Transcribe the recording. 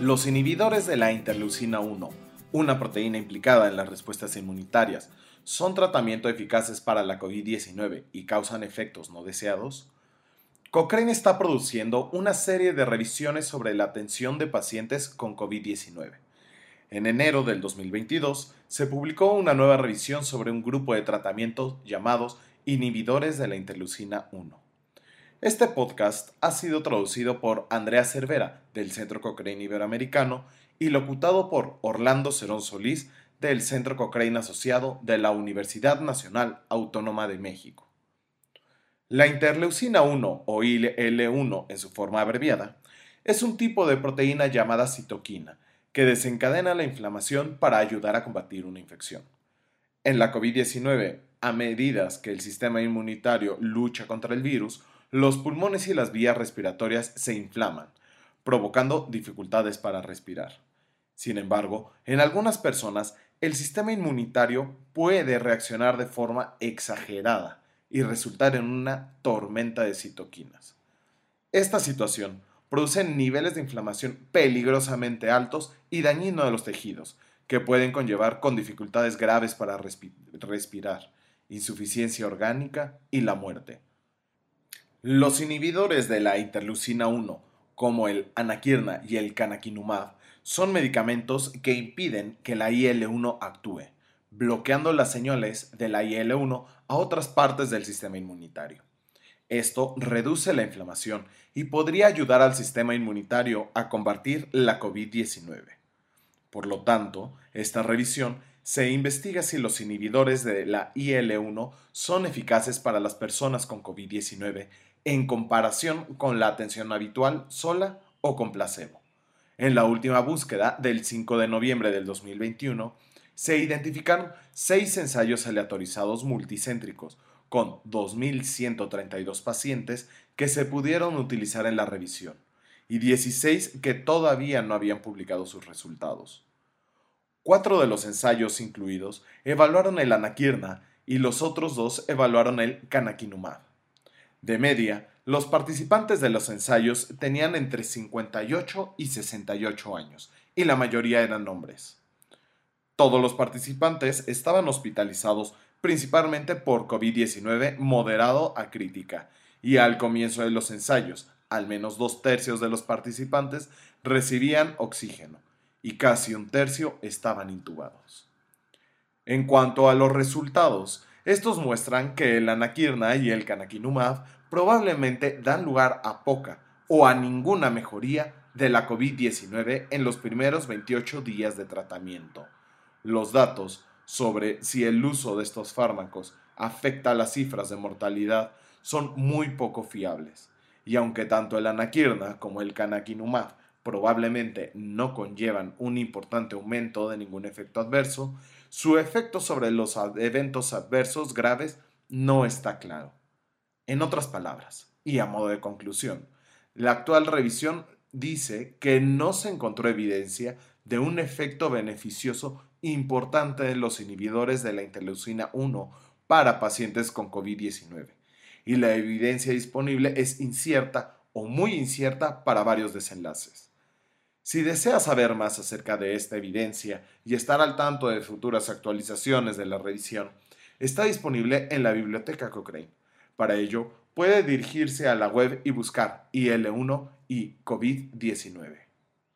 Los inhibidores de la interleucina 1, una proteína implicada en las respuestas inmunitarias, son tratamientos eficaces para la COVID-19 y causan efectos no deseados? Cochrane está produciendo una serie de revisiones sobre la atención de pacientes con COVID-19. En enero del 2022 se publicó una nueva revisión sobre un grupo de tratamientos llamados inhibidores de la interleucina 1. Este podcast ha sido traducido por Andrea Cervera, del Centro Cochrane Iberoamericano, y locutado por Orlando Cerón Solís, del Centro Cochrane Asociado de la Universidad Nacional Autónoma de México. La interleucina 1 o IL-1 en su forma abreviada es un tipo de proteína llamada citoquina que desencadena la inflamación para ayudar a combatir una infección. En la COVID-19, a medida que el sistema inmunitario lucha contra el virus, los pulmones y las vías respiratorias se inflaman, provocando dificultades para respirar. Sin embargo, en algunas personas el sistema inmunitario puede reaccionar de forma exagerada y resultar en una tormenta de citoquinas. Esta situación produce niveles de inflamación peligrosamente altos y dañino de los tejidos, que pueden conllevar con dificultades graves para respirar, insuficiencia orgánica y la muerte. Los inhibidores de la interleucina 1, como el anaquirna y el canakinumab, son medicamentos que impiden que la IL-1 actúe, bloqueando las señales de la IL-1 a otras partes del sistema inmunitario. Esto reduce la inflamación y podría ayudar al sistema inmunitario a combatir la COVID-19. Por lo tanto, esta revisión se investiga si los inhibidores de la IL-1 son eficaces para las personas con COVID-19 en comparación con la atención habitual sola o con placebo. En la última búsqueda del 5 de noviembre del 2021, se identificaron seis ensayos aleatorizados multicéntricos con 2.132 pacientes que se pudieron utilizar en la revisión y 16 que todavía no habían publicado sus resultados. Cuatro de los ensayos incluidos evaluaron el anaquirna y los otros dos evaluaron el canakinumab. De media, los participantes de los ensayos tenían entre 58 y 68 años, y la mayoría eran hombres. Todos los participantes estaban hospitalizados principalmente por COVID-19 moderado a crítica, y al comienzo de los ensayos, al menos dos tercios de los participantes recibían oxígeno, y casi un tercio estaban intubados. En cuanto a los resultados, estos muestran que el anaquirna y el canakinumab probablemente dan lugar a poca o a ninguna mejoría de la COVID-19 en los primeros 28 días de tratamiento. Los datos sobre si el uso de estos fármacos afecta las cifras de mortalidad son muy poco fiables. Y aunque tanto el anaquirna como el canakinumab probablemente no conllevan un importante aumento de ningún efecto adverso, su efecto sobre los eventos adversos graves no está claro. En otras palabras, y a modo de conclusión, la actual revisión dice que no se encontró evidencia de un efecto beneficioso importante de los inhibidores de la interleucina 1 para pacientes con COVID-19, y la evidencia disponible es incierta o muy incierta para varios desenlaces. Si deseas saber más acerca de esta evidencia y estar al tanto de futuras actualizaciones de la revisión, está disponible en la biblioteca Cochrane. Para ello, puede dirigirse a la web y buscar IL1 y COVID-19.